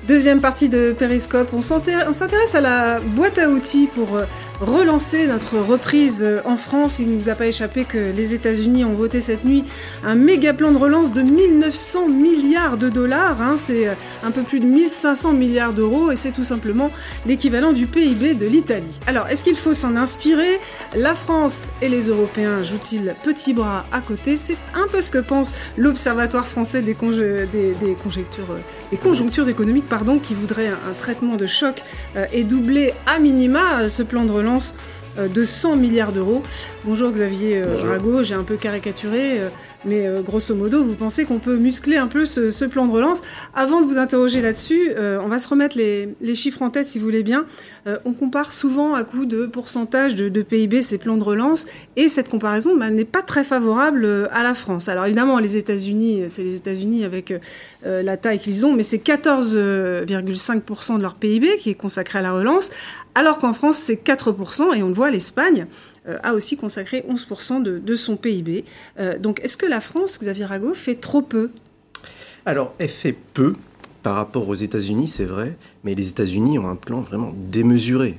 Speaker 1: Deuxième partie de Périscope, on s'intéresse à la boîte à outils pour euh, relancer notre reprise euh, en France. Il ne nous a pas échappé que les États-Unis ont voté cette nuit un méga plan de relance de 1900 milliards de dollars. Hein. C'est euh, un peu plus de 1500 milliards d'euros et c'est tout simplement l'équivalent du PIB de l'Italie. Alors, est-ce qu'il faut s'en inspirer? La France et les Européens jouent-ils petit bras à côté? C'est un peu ce que pense l'Observatoire français des, des, conjectures, des conjonctures économiques qui voudrait un, traitement de choc euh, et doubler à minima euh, ce plan de relance euh, de 100 milliards d'euros. Bonjour Xavier Rago, j'ai un peu caricaturé, mais grosso modo, vous pensez qu'on peut muscler un peu ce, plan de relance Avant de vous interroger là-dessus, on va se remettre les, chiffres en tête si vous voulez bien. on compare souvent à coup de pourcentage de, PIB ces plans de relance, et cette comparaison bah, n'est pas très favorable à la France. Alors évidemment, les États-Unis, c'est les États-Unis avec euh, la taille qu'ils ont, mais c'est 14,5% de leur PIB qui est consacré à la relance, alors qu'en France c'est 4%, et on le voit, l'Espagne euh, a aussi consacré 11% de, son PIB. Euh, donc est-ce que la France, Xavier Rago, fait trop peu?
Speaker 14: Alors, elle fait peu par rapport aux États-Unis, c'est vrai, mais les États-Unis ont un plan vraiment démesuré.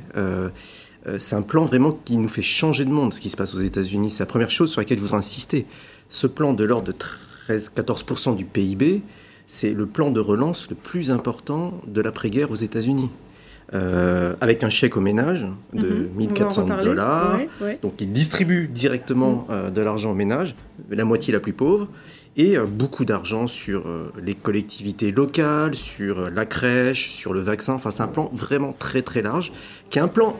Speaker 14: c'est un plan vraiment qui nous fait changer de monde, ce qui se passe aux États-Unis. C'est la première chose sur laquelle je voudrais insister. Ce plan de l'ordre de 13-14% du PIB, c'est le plan de relance le plus important de l'après-guerre aux États-Unis. Euh, avec un chèque au ménage de 1400 mhm. dollars. Donc, il distribue directement mhm. euh, de l'argent au ménage, la moitié la plus pauvre, et euh, beaucoup d'argent sur les collectivités locales, sur la crèche, sur le vaccin. Enfin, c'est un plan vraiment très très large, qui est un plan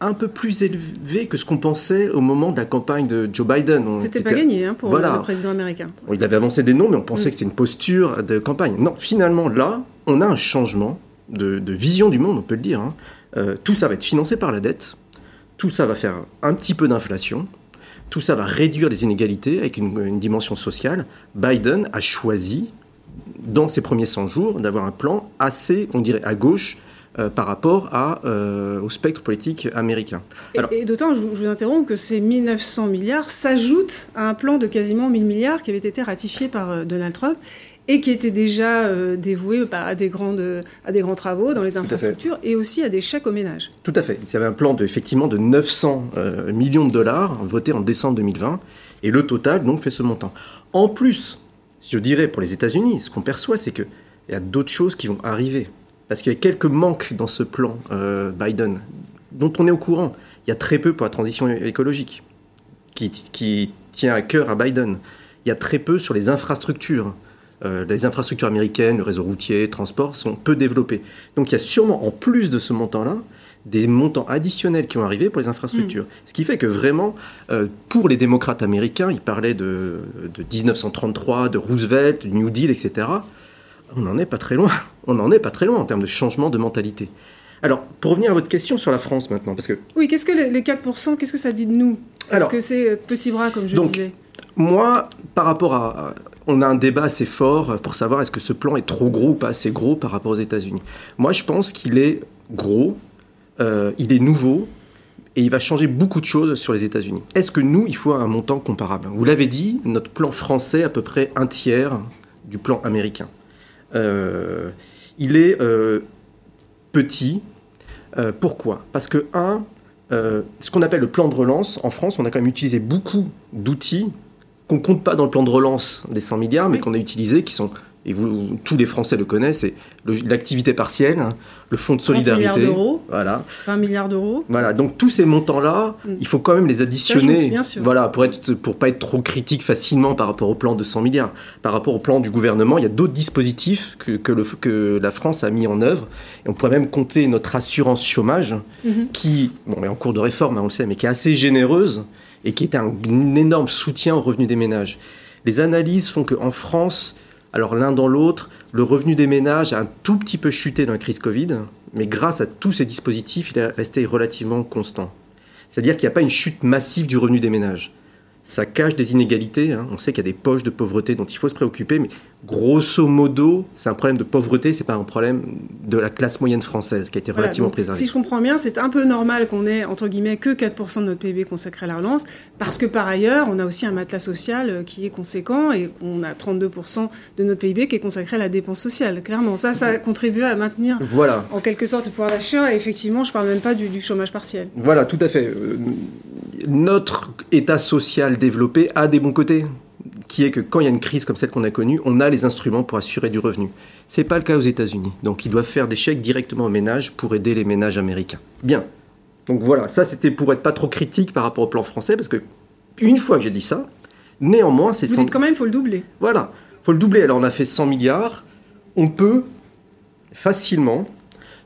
Speaker 14: un peu plus élevé que ce qu'on pensait au moment de la campagne de Joe Biden.
Speaker 1: C'était pas gagné hein, pour le président américain.
Speaker 14: il avait avancé des noms, mais on pensait mm. que c'était une posture de campagne. Non, finalement, là, on a un changement de, vision du monde, on peut le dire. Hein. Euh, tout ça va être financé par la dette, tout ça va faire un petit peu d'inflation, tout ça va réduire les inégalités avec une, une dimension sociale. Biden a choisi, dans ses premiers 100 jours, d'avoir un plan assez, on dirait, à gauche, euh, par rapport à, euh, au spectre politique américain.
Speaker 1: et, d'autant, je, vous interromps, que ces 1900 milliards s'ajoutent à un plan de quasiment 1000 milliards qui avait été ratifié par Donald Trump et qui était déjà dévoué bah, à, des grandes, à des grands travaux dans les infrastructures et aussi à des chèques aux ménages.
Speaker 14: Tout à fait. Il y avait un plan de, effectivement de 900 millions de dollars voté en décembre 2020 et le total donc fait ce montant. En plus, je dirais pour les États-Unis, ce qu'on perçoit, c'est qu'il y a d'autres choses qui vont arriver parce qu'il y a quelques manques dans ce plan euh, Biden, dont on est au courant. Il y a très peu pour la transition écologique, qui, tient à cœur à Biden. Il y a très peu sur les infrastructures. Euh, les infrastructures américaines, le réseau routier, transport, sont peu développés. Donc il y a sûrement, en plus de ce montant-là, des montants additionnels qui ont arrivé pour les infrastructures. Ce qui fait que vraiment, euh, pour les démocrates américains, ils parlaient de, de 1933, de Roosevelt, du New Deal, etc. On n'en est pas très loin. <laughs> On n'en est pas très loin en termes de changement de mentalité. Alors, pour revenir à votre question sur la France maintenant, parce que
Speaker 1: Oui, qu'est-ce que les les 4%, qu'est-ce que ça dit de nous? Est-ce que c'est euh, petit bras, comme je
Speaker 14: Donc,
Speaker 1: disais?
Speaker 14: Moi, par rapport à- On a un débat assez fort pour savoir est-ce que ce plan est trop gros ou pas assez gros par rapport aux États-Unis. Moi, je pense qu'il est gros, euh, il est nouveau, et il va changer beaucoup de choses sur les États-Unis. Est-ce que nous, il faut un montant comparable? Vous l'avez dit, notre plan français à peu près un tiers du plan américain. Euh, il est euh, petit. Pourquoi? Parce que, un, ce qu'on appelle le plan de relance, en France, on a quand même utilisé beaucoup d'outils qu'on compte pas dans le plan de relance des 100 milliards, mais qu'on a utilisés, qui sont, et vous, tous les Français le connaissent, c'est l'activité partielle, hein, le fonds de
Speaker 1: 30 milliards
Speaker 14: solidarité.
Speaker 1: d'euros.
Speaker 14: Voilà.
Speaker 1: 20 milliards d'euros.
Speaker 14: Voilà, donc tous ces montants-là,
Speaker 1: Mm.
Speaker 14: il faut quand même les additionner.
Speaker 1: S'ajoute, bien sûr.
Speaker 14: Voilà, pour être pour pas être trop critique facilement par rapport au plan de 100 milliards. Par rapport au plan du gouvernement, il y a d'autres dispositifs que, que, le- que la France a mis en œuvre. Et on pourrait même compter notre assurance chômage,
Speaker 1: Mhm.
Speaker 14: qui, bon, est en cours de réforme, hein, on le sait, mais qui est assez généreuse et qui est un, énorme soutien au revenu des ménages. Les analyses font qu'en France, alors l'un dans l'autre, le revenu des ménages a un tout petit peu chuté dans la crise Covid, mais grâce à tous ces dispositifs, il est resté relativement constant. C'est-à-dire qu'il n'y a pas une chute massive du revenu des ménages. Ça cache des inégalités. hein. On sait qu'il y a des poches de pauvreté dont il faut se préoccuper, mais grosso modo, c'est un problème de pauvreté, c'est pas un problème de la classe moyenne française qui a été
Speaker 1: Voilà,
Speaker 14: relativement préservée.
Speaker 1: Si je comprends bien, c'est un peu normal qu'on ait, entre guillemets, que 4% de notre PIB consacré à la relance, parce que par ailleurs, on a aussi un matelas social euh, qui est conséquent et qu'on a 32% de notre PIB qui est consacré à la dépense sociale. Clairement, ça, ça contribue à maintenir
Speaker 14: Voilà.
Speaker 1: en quelque sorte le pouvoir d'achat. Et effectivement, je parle même pas du, du chômage partiel.
Speaker 14: Voilà, tout à fait. Notre État social développé a des bons côtés, qui est que quand il y a une crise comme celle qu'on a connue, on a les instruments pour assurer du revenu. C'est pas le cas aux États-Unis. Donc ils doivent faire des chèques directement aux ménages pour aider les ménages américains. Bien. Donc voilà, ça c'était pour être pas trop critique par rapport au plan français, parce que une fois que j'ai dit ça, néanmoins c'est
Speaker 1: Vous
Speaker 14: sans-
Speaker 1: dites quand même, faut le doubler.
Speaker 14: voilà, faut le doubler. Alors on a fait 100 milliards. On peut facilement,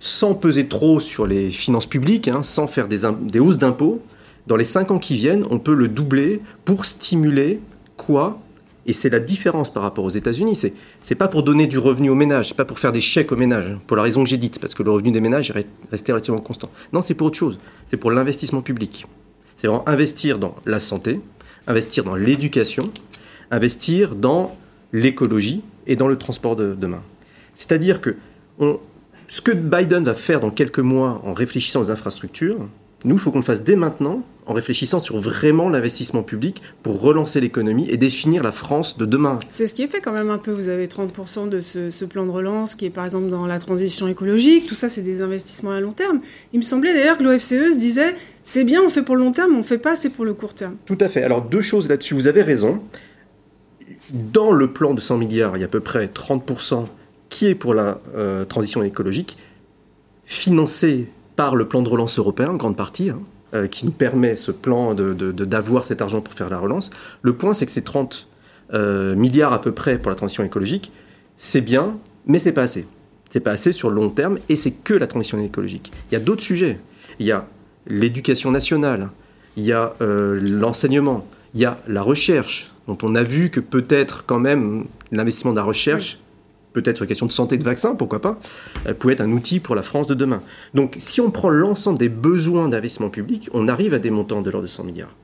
Speaker 14: sans peser trop sur les finances publiques, hein, sans faire des hausses d'impôts, dans les 5 ans qui viennent, on peut le doubler pour stimuler quoi? Et c'est la différence par rapport aux États-Unis. C'est c'est pas pour donner du revenu aux ménages, c'est pas pour faire des chèques aux ménages, pour la raison que j'ai dite, parce que le revenu des ménages est resté relativement constant. Non, c'est pour autre chose. C'est pour l'investissement public. C'est vraiment investir dans la santé, investir dans l'éducation, investir dans l'écologie et dans le transport de demain. C'est-à-dire que ce que Biden va faire dans quelques mois en réfléchissant aux infrastructures, nous, il faut qu'on le fasse dès maintenant en réfléchissant sur vraiment l'investissement public pour relancer l'économie et définir la France de demain.
Speaker 1: C'est ce qui est fait quand même un peu. Vous avez 30% de ce, ce plan de relance qui est par exemple dans la transition écologique. Tout ça, c'est des investissements à long terme. Il me semblait d'ailleurs que l'OFCE se disait c'est bien, on fait pour le long terme, on fait pas assez pour le court terme.
Speaker 14: Tout à fait. Alors deux choses là-dessus. Vous avez raison. Dans le plan de 100 milliards, il y a à peu près 30% qui est pour la euh, transition écologique, financé par le plan de relance européen, en grande partie, hein, euh, qui nous permet ce plan de- de- de- d'avoir cet argent pour faire la relance. Le point, c'est que ces 30 euh, milliards à peu près pour la transition écologique, c'est bien, mais c'est pas assez. C'est pas assez sur le long terme, et c'est que la transition écologique. Il y a d'autres sujets. Il y a l'éducation nationale, il y a euh, l'enseignement, il y a la recherche, dont on a vu que peut-être quand même l'investissement de la recherche, peut-être sur les questions de santé, de vaccins, pourquoi pas, euh, pouvait être un outil pour la France de demain. Donc si on prend l'ensemble des besoins d'investissement public, on arrive à des montants de l'ordre de 100 milliards.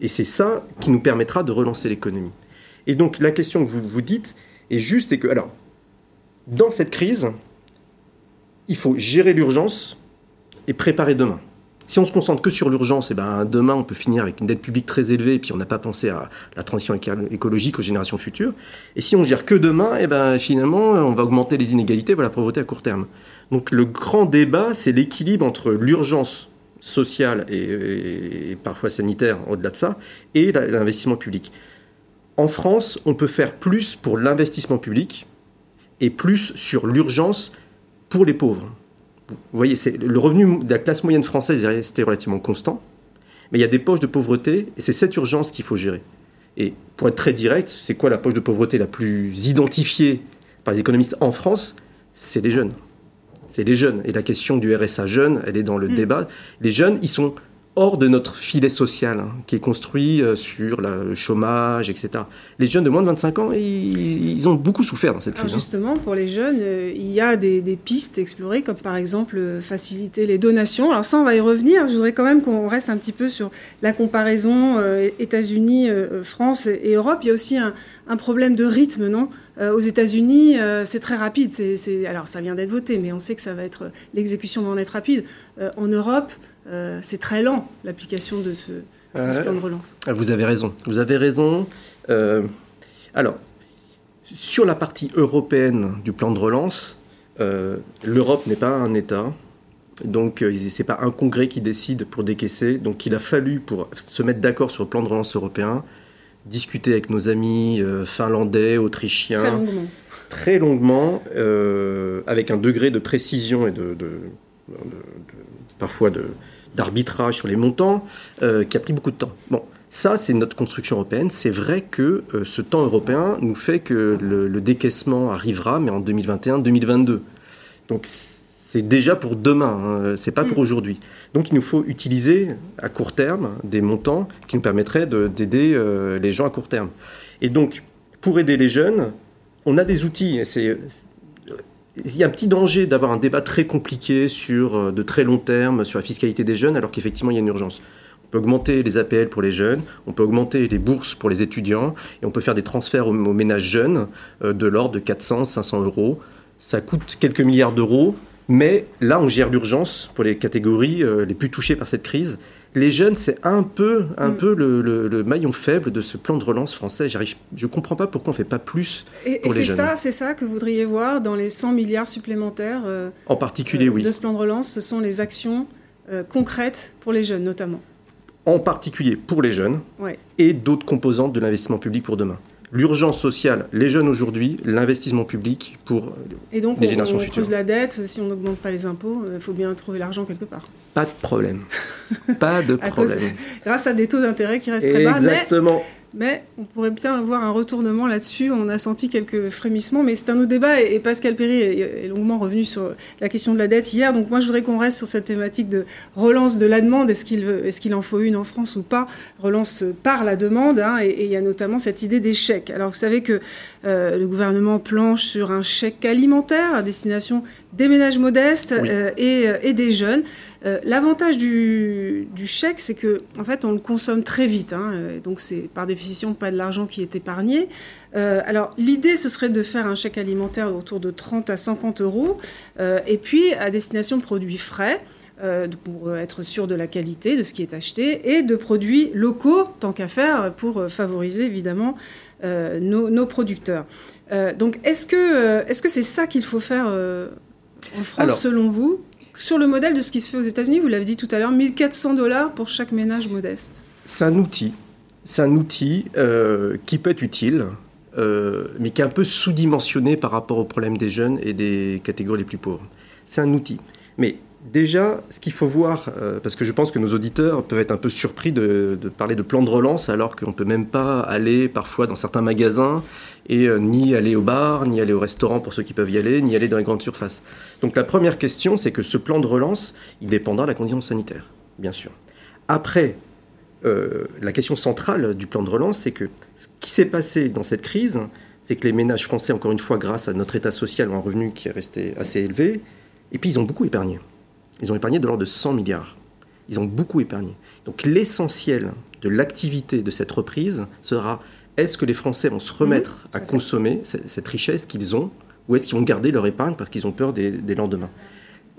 Speaker 14: Et c'est ça qui nous permettra de relancer l'économie. Et donc la question que vous vous dites est juste, et que, alors, dans cette crise, il faut gérer l'urgence et préparer demain. Si on se concentre que sur l'urgence, et ben demain on peut finir avec une dette publique très élevée et puis on n'a pas pensé à la transition éco- écologique aux générations futures. Et si on gère que demain, et ben finalement on va augmenter les inégalités, voilà la pauvreté à court terme. Donc le grand débat, c'est l'équilibre entre l'urgence sociale et, parfois sanitaire au-delà de ça et l'investissement public. En France, on peut faire plus pour l'investissement public et plus sur l'urgence pour les pauvres. Vous voyez, c'est le revenu de la classe moyenne française est resté relativement constant, mais il y a des poches de pauvreté et c'est cette urgence qu'il faut gérer. Et pour être très direct, c'est quoi la poche de pauvreté la plus identifiée par les économistes en France? C'est les jeunes. C'est les jeunes. Et la question du RSA jeune, elle est dans le
Speaker 1: Mm.
Speaker 14: débat. Les jeunes, ils sont hors de notre filet social, hein, qui est construit euh, sur la- le chômage, etc. Les jeunes de moins de 25 ans, ils, ils ont beaucoup souffert dans cette crise. hein.
Speaker 1: justement, pour les jeunes, euh, il y a des, des pistes explorées, comme par exemple euh, faciliter les donations. Alors ça, on va y revenir. Je voudrais quand même qu'on reste un petit peu sur la comparaison États-Unis, France et, Europe. Il y a aussi un, un problème de rythme, non? Aux États-Unis, c'est très rapide. Alors ça vient d'être voté, mais on sait que ça va être l'exécution va en être rapide. En Europe, euh, c'est très lent l'application de ce, de ce
Speaker 14: Euh,
Speaker 1: plan de relance.
Speaker 14: Vous avez raison. Vous avez raison. Euh, alors, sur la partie européenne du plan de relance, l'Europe n'est pas un État. Donc, euh, c'est pas un congrès qui décide pour décaisser. Donc, il a fallu, pour se mettre d'accord sur le plan de relance européen, discuter avec nos amis finlandais, autrichiens,
Speaker 1: Très longuement.
Speaker 14: très longuement, euh, avec un degré de précision et de, de- de- de- parfois de- d'arbitrage sur les montants, euh, qui a pris beaucoup de temps. Bon, ça, c'est notre construction européenne. C'est vrai que euh, ce temps européen nous fait que le, le décaissement arrivera, mais en 2021-2022. Donc, c'est déjà pour demain, hein, c'est pas pour aujourd'hui. Donc, il nous faut utiliser à court terme des montants qui nous permettraient de- d'aider euh, les gens à court terme. Et donc, pour aider les jeunes, on a des outils. C'est il y a un petit danger d'avoir un débat très compliqué sur euh, de très long terme sur la fiscalité des jeunes, alors qu'effectivement il y a une urgence. On peut augmenter les APL pour les jeunes, on peut augmenter les bourses pour les étudiants, et on peut faire des transferts aux, ménages jeunes euh, de l'ordre de 400, 500 euros. Ça coûte quelques milliards d'euros, mais là on gère l'urgence pour les catégories euh, les plus touchées par cette crise. Les jeunes, c'est un peu, un
Speaker 1: Mm.
Speaker 14: peu le, le- le maillon faible de ce plan de relance français. Je ne comprends pas pourquoi on ne fait pas plus
Speaker 1: Et, et
Speaker 14: pour les
Speaker 1: c'est
Speaker 14: jeunes.
Speaker 1: ça, c'est ça que vous voudriez voir dans les 100 milliards supplémentaires euh,
Speaker 14: En particulier, oui.
Speaker 1: de ce plan de relance. Ce sont les actions euh, concrètes pour les jeunes, notamment.
Speaker 14: en particulier pour les jeunes
Speaker 1: Ouais.
Speaker 14: et d'autres composantes de l'investissement public pour demain. L'urgence sociale, les jeunes aujourd'hui, l'investissement public pour
Speaker 1: Et donc,
Speaker 14: les
Speaker 1: on,
Speaker 14: générations
Speaker 1: on
Speaker 14: futures.
Speaker 1: creuse la dette. Si on n'augmente pas les impôts, il faut bien trouver l'argent quelque part.
Speaker 14: Pas de problème. <laughs> Pas de
Speaker 1: À cause-
Speaker 14: problème. <laughs>
Speaker 1: grâce à des taux d'intérêt qui restent très bas. mais-
Speaker 14: Exactement.
Speaker 1: Mais on pourrait bien avoir un retournement là-dessus. On a senti quelques frémissements, mais c'est un autre débat. Et Pascal Perry est est longuement revenu sur la question de la dette hier. Donc moi, je voudrais qu'on reste sur cette thématique de relance de la demande. Est-ce qu'il qu'il en faut une en France ou pas? Relance par la demande. hein, et, et il y a notamment cette idée des chèques. Alors vous savez que euh, le gouvernement planche sur un chèque alimentaire à destination des ménages modestes
Speaker 13: Oui.
Speaker 1: euh, et, euh, et des jeunes. Euh, L'avantage du, du chèque, c'est que en fait, on le consomme très vite. hein, euh, donc, c'est par définition pas de l'argent qui est épargné. Euh, alors, l'idée, ce serait de faire un chèque alimentaire autour de 30 à 50 euros, euh, et puis à destination de produits frais. pour être sûr de la qualité de ce qui est acheté et de produits locaux, tant qu'à faire, pour favoriser évidemment euh, nos, nos producteurs. Euh, donc, est-ce que c'est ça qu'il faut faire euh, en France,
Speaker 14: Alors-
Speaker 1: selon vous? Sur le modèle de ce qui se fait aux États-Unis, vous l'avez dit tout à l'heure, 1400 dollars pour chaque ménage modeste.
Speaker 14: C'est un outil. C'est un outil euh, qui peut être utile, euh, mais qui est un peu sous-dimensionné par rapport aux problèmes des jeunes et des catégories les plus pauvres. C'est un outil. Mais déjà, ce qu'il faut voir, euh, parce que je pense que nos auditeurs peuvent être un peu surpris de, parler de plan de relance, alors qu'on ne peut même pas aller parfois dans certains magasins et euh, ni aller au bar, ni aller au restaurant pour ceux qui peuvent y aller, ni aller dans les grandes surfaces. Donc la première question, c'est que ce plan de relance, il dépendra de la condition sanitaire, bien sûr. Après, euh, la question centrale du plan de relance, c'est que ce qui s'est passé dans cette crise, c'est que les ménages français, encore une fois, grâce à notre état social, ont un revenu qui est resté assez élevé, et puis ils ont beaucoup épargné. Ils ont épargné de l'ordre de 100 milliards. Ils ont beaucoup épargné. Donc l'essentiel de l'activité de cette reprise sera est-ce que les Français vont se remettre à consommer ce- cette richesse qu'ils ont, ou est-ce qu'ils vont garder leur épargne parce qu'ils ont peur des, des lendemains?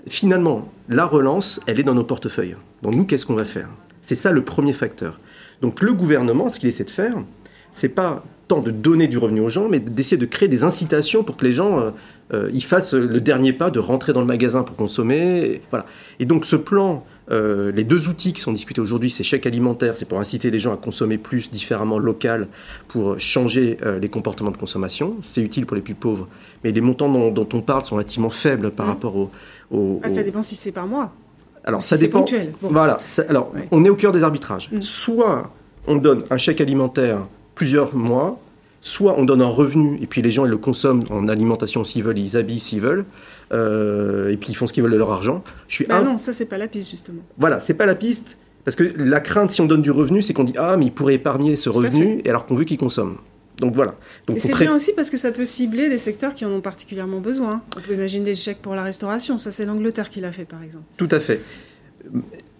Speaker 14: Finalement, la relance, elle est dans nos portefeuilles. Donc nous, qu'est-ce qu'on va faire? C'est ça le premier facteur. Donc le gouvernement, ce qu'il essaie de faire, c'est pas tant de donner du revenu aux gens, mais d'essayer de créer des incitations pour que les gens euh, euh, ils fassent le dernier pas de rentrer dans le magasin pour consommer. Et, voilà. Et donc ce plan, euh, les deux outils qui sont discutés aujourd'hui, c'est chèque alimentaire, c'est pour inciter les gens à consommer plus différemment local, pour changer euh, les comportements de consommation. C'est utile pour les plus pauvres, mais les montants dont, dont on parle sont relativement faibles par
Speaker 1: Mhm.
Speaker 14: rapport au, au-
Speaker 1: Ah, ça dépend si c'est par mois.
Speaker 14: alors
Speaker 1: Si
Speaker 14: ça dépend.
Speaker 1: ponctuel. Bon.
Speaker 14: Voilà. ça- alors
Speaker 1: Ouais.
Speaker 14: on est au cœur des arbitrages.
Speaker 1: Mm.
Speaker 14: Soit on donne un chèque alimentaire plusieurs mois, soit on donne un revenu et puis les gens ils le consomment en alimentation s'ils veulent, ils habillent s'ils veulent, euh, et puis ils font ce qu'ils veulent de leur argent. Je suis
Speaker 1: Bah
Speaker 14: un-
Speaker 1: non, ça c'est pas la piste justement.
Speaker 14: Voilà, c'est pas la piste. Parce que la crainte, si on donne du revenu, c'est qu'on dit Ah, mais il pourrait épargner ce revenu, et alors qu'on veut qu'il consomme. Donc voilà. Donc
Speaker 1: c'est
Speaker 14: pré-
Speaker 1: bien aussi parce que ça peut cibler des secteurs qui en ont particulièrement besoin. On peut imaginer des chèques pour la restauration. Ça, c'est l'Angleterre qui l'a fait, par exemple.
Speaker 14: Tout à fait.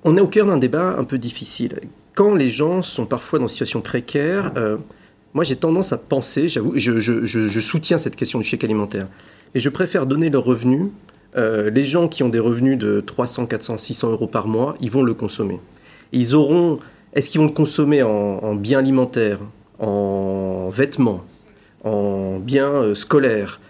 Speaker 14: On est au cœur d'un débat un peu difficile. Quand les gens sont parfois dans une situation précaire, euh, moi j'ai tendance à penser, j'avoue, je, je- je- je soutiens cette question du chèque alimentaire, et je préfère donner leur revenu. euh, les gens qui ont des revenus de 300, 400, 600 euros par mois, ils vont le consommer. Et ils auront. Est-ce qu'ils vont le consommer en, en biens alimentaires, en vêtements, en biens euh, scolaires?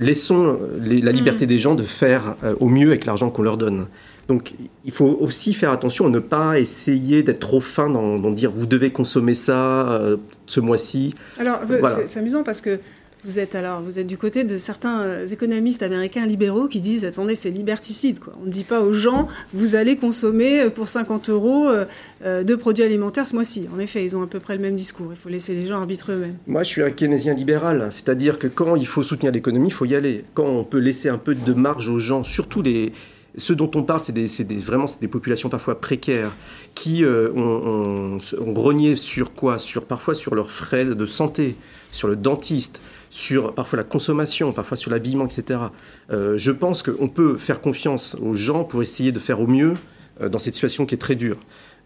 Speaker 14: Laissons euh, les- la liberté des gens de faire euh, au mieux avec l'argent qu'on leur donne. Donc il faut aussi faire attention à ne pas essayer d'être trop fin dans, dans dire vous devez consommer ça euh, ce mois-ci.
Speaker 1: Alors,
Speaker 14: Voilà.
Speaker 1: c'est- amusant parce que vous êtes alors, vous êtes du côté de certains euh, économistes américains libéraux qui disent attendez, c'est liberticide quoi. On ne dit pas aux gens vous allez consommer euh, pour 50 euros de produits alimentaires ce mois-ci. En effet, ils ont à peu près le même discours. Il faut laisser les gens arbitrer eux-mêmes.
Speaker 14: Moi, je suis un keynésien libéral, c'est-à-dire que quand il faut soutenir l'économie, il faut y aller. Quand on peut laisser un peu de marge aux gens, surtout les ceux dont on parle, c'est des, vraiment des populations parfois précaires qui euh, ont, ont- ont rogné sur quoi? Sur parfois sur leurs frais de santé, sur le dentiste, sur parfois la consommation, parfois sur l'habillement, etc. Euh, je pense qu'on peut faire confiance aux gens pour essayer de faire au mieux euh, dans cette situation qui est très dure.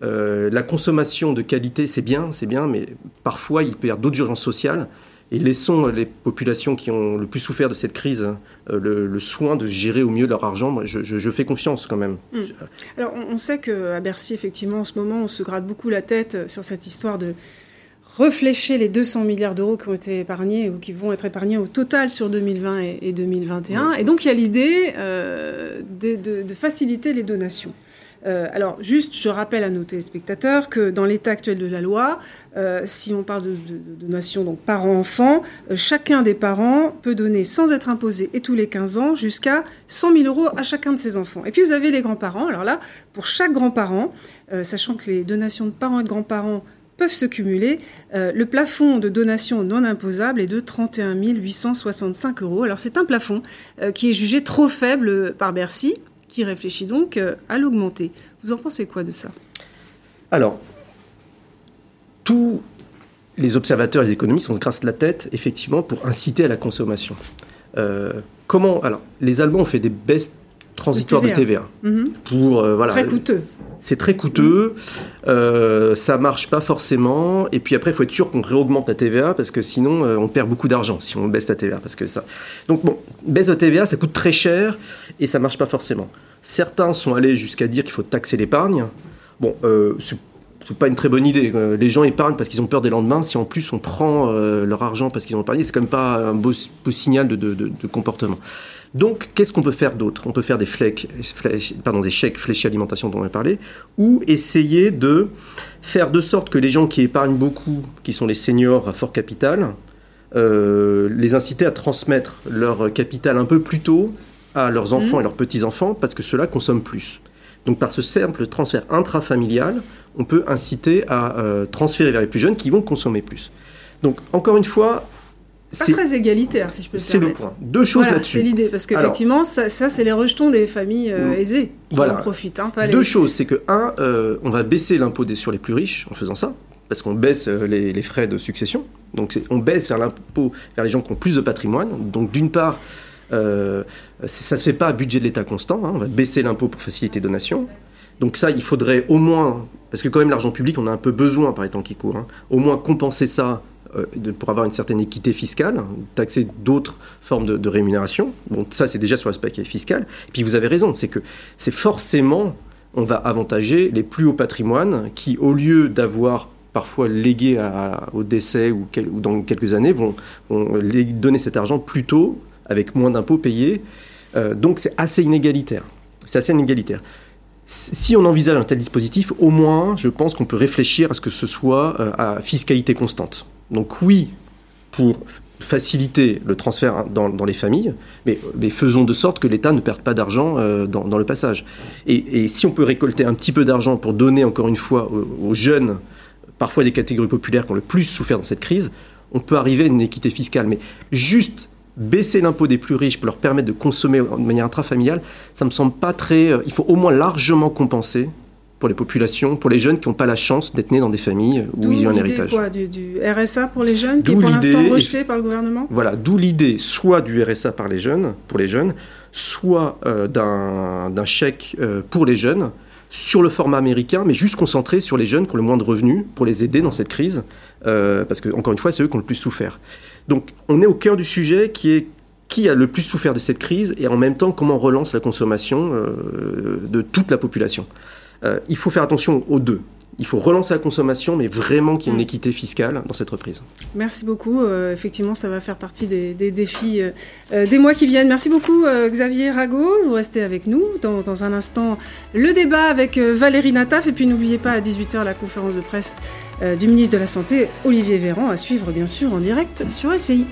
Speaker 14: La consommation de qualité, c'est bien, c'est bien, mais parfois il peut y avoir d'autres urgences sociales. Et laissons les populations qui ont le plus souffert de cette crise euh, le, le soin de gérer au mieux leur argent. Moi, je, je- je fais confiance quand même.
Speaker 1: Mm. Alors, on, on sait qu'à Bercy, effectivement, en ce moment, on se gratte beaucoup la tête euh, sur cette histoire de reflécher les 200 milliards d'euros qui ont été épargnés ou qui vont être épargnés au total sur 2020 et, et 2021. Et donc, il y a l'idée euh, de, de- de faciliter les donations. Euh, alors, juste, je rappelle à nos téléspectateurs que dans l'état actuel de la loi, euh, si on parle de, de- de donation donc parents-enfants, euh, chacun des parents peut donner sans être imposé et tous les 15 ans jusqu'à 100 000 euros à chacun de ses enfants. Et puis vous avez les grands-parents. Alors là, pour chaque grand-parent, sachant que les donations de parents et de grands-parents peuvent se cumuler, le plafond de donation non imposable est de 31 865 euros. Alors c'est un plafond qui est jugé trop faible par Bercy, qui réfléchit donc euh, à l'augmenter. Vous en pensez quoi de ça?
Speaker 14: Alors, tous les observateurs les économistes, on se grasse la tête, effectivement, pour inciter à la consommation. Euh, comment Alors, les Allemands ont fait des baisses transitoires de TVA.
Speaker 1: Mhm.
Speaker 14: Pour, euh, voilà,
Speaker 1: Très coûteux.
Speaker 14: C'est très coûteux, euh, ça marche pas forcément, et puis après il faut être sûr qu'on réaugmente la TVA parce que sinon euh, on perd beaucoup d'argent si on baisse la TVA parce que ça. Donc bon, baisse de TVA, ça coûte très cher et ça marche pas forcément. Certains sont allés jusqu'à dire qu'il faut taxer l'épargne. Bon, euh, c'est c'est pas une très bonne idée. Les gens épargnent parce qu'ils ont peur des lendemains. Si en plus on prend leur argent parce qu'ils ont épargné, c'est quand même pas un beau, beau signal de, de- de- de comportement. Donc, qu'est-ce qu'on peut faire d'autre? On peut faire des, flèques, flèches- pardon, des chèques fléchés alimentation dont on a parlé, ou essayer de faire de sorte que les gens qui épargnent beaucoup, qui sont les seniors à fort capital, euh, les inciter à transmettre leur capital un peu plus tôt à leurs enfants
Speaker 13: Mhm.
Speaker 14: et leurs petits-enfants, parce que ceux-là consomment plus. Donc par ce simple transfert intrafamilial, on peut inciter à euh, transférer vers les plus jeunes qui vont consommer plus. Donc encore une fois,
Speaker 1: Pas très égalitaire, si je peux me
Speaker 14: c'est le
Speaker 1: permettre.
Speaker 14: point. Deux choses
Speaker 1: Voilà,
Speaker 14: là-dessus.
Speaker 1: C'est l'idée, parce qu'effectivement, ça, ça, c'est les rejetons des familles euh, aisées qui
Speaker 14: Voilà.
Speaker 1: en profitent. hein, pas les-
Speaker 14: Deux choses, c'est que un, euh, on va baisser l'impôt sur les plus riches en faisant ça, parce qu'on baisse euh, les, les frais de succession. Donc on baisse vers l'impôt vers les gens qui ont plus de patrimoine. Donc d'une part, euh, ça se fait pas à budget de l'État constant. hein, on va baisser l'impôt pour faciliter les donations. Donc ça, il faudrait au moins, parce que quand même l'argent public, on a un peu besoin par les temps qui courent, hein, au moins compenser ça de- pour avoir une certaine équité fiscale, taxer d'autres formes de, rémunération. Bon, ça c'est déjà sur l'aspect fiscal. Et puis vous avez raison, c'est que c'est forcément, on va avantager les plus hauts patrimoines qui, au lieu d'avoir parfois légué au décès ou, dans quelques années, vont, donner cet argent plus tôt, avec moins d'impôts payés. Euh, donc c'est assez inégalitaire. C'est assez inégalitaire. Si on envisage un tel dispositif, au moins, je pense qu'on peut réfléchir à ce que ce soit euh, à fiscalité constante. Donc oui, pour faciliter le transfert dans, les familles, mais, faisons de sorte que l'État ne perde pas d'argent euh, dans, le passage. Et, si on peut récolter un petit peu d'argent pour donner encore une fois aux, jeunes parfois des catégories populaires qui ont le plus souffert dans cette crise, on peut arriver à une équité fiscale. Mais juste baisser l'impôt des plus riches pour leur permettre de consommer de manière intrafamiliale, ça me semble pas très. il faut au moins largement compenser pour les populations, pour les jeunes qui n'ont pas la chance d'être nés dans des familles où ils ont un héritage.
Speaker 1: Quoi, du, du, RSA pour les jeunes, qui est pour l'instant rejeté par le gouvernement?
Speaker 14: Voilà, d'où l'idée soit du RSA par les jeunes, pour les jeunes, soit euh, d'un chèque euh, pour les jeunes sur le format américain, mais juste concentré sur les jeunes qui ont le moins de revenus pour les aider dans cette crise, euh, parce que encore une fois, c'est eux qui ont le plus souffert. Donc, on est au cœur du sujet qui est qui a le plus souffert de cette crise et en même temps comment on relance la consommation de toute la population. Euh, il faut faire attention aux deux. Il faut relancer la consommation, mais vraiment qu'il y ait une mm. équité fiscale dans cette reprise.
Speaker 1: Merci beaucoup. Euh, effectivement, ça va faire partie des, défis euh, des mois qui viennent. Merci beaucoup, Xavier Rago. Vous restez avec nous. Dans, dans un instant, le débat avec Valérie Nataf. Et puis, n'oubliez pas, à 18h, la conférence de presse du ministre de la Santé, Olivier Véran, à suivre, bien sûr, en direct sur LCI.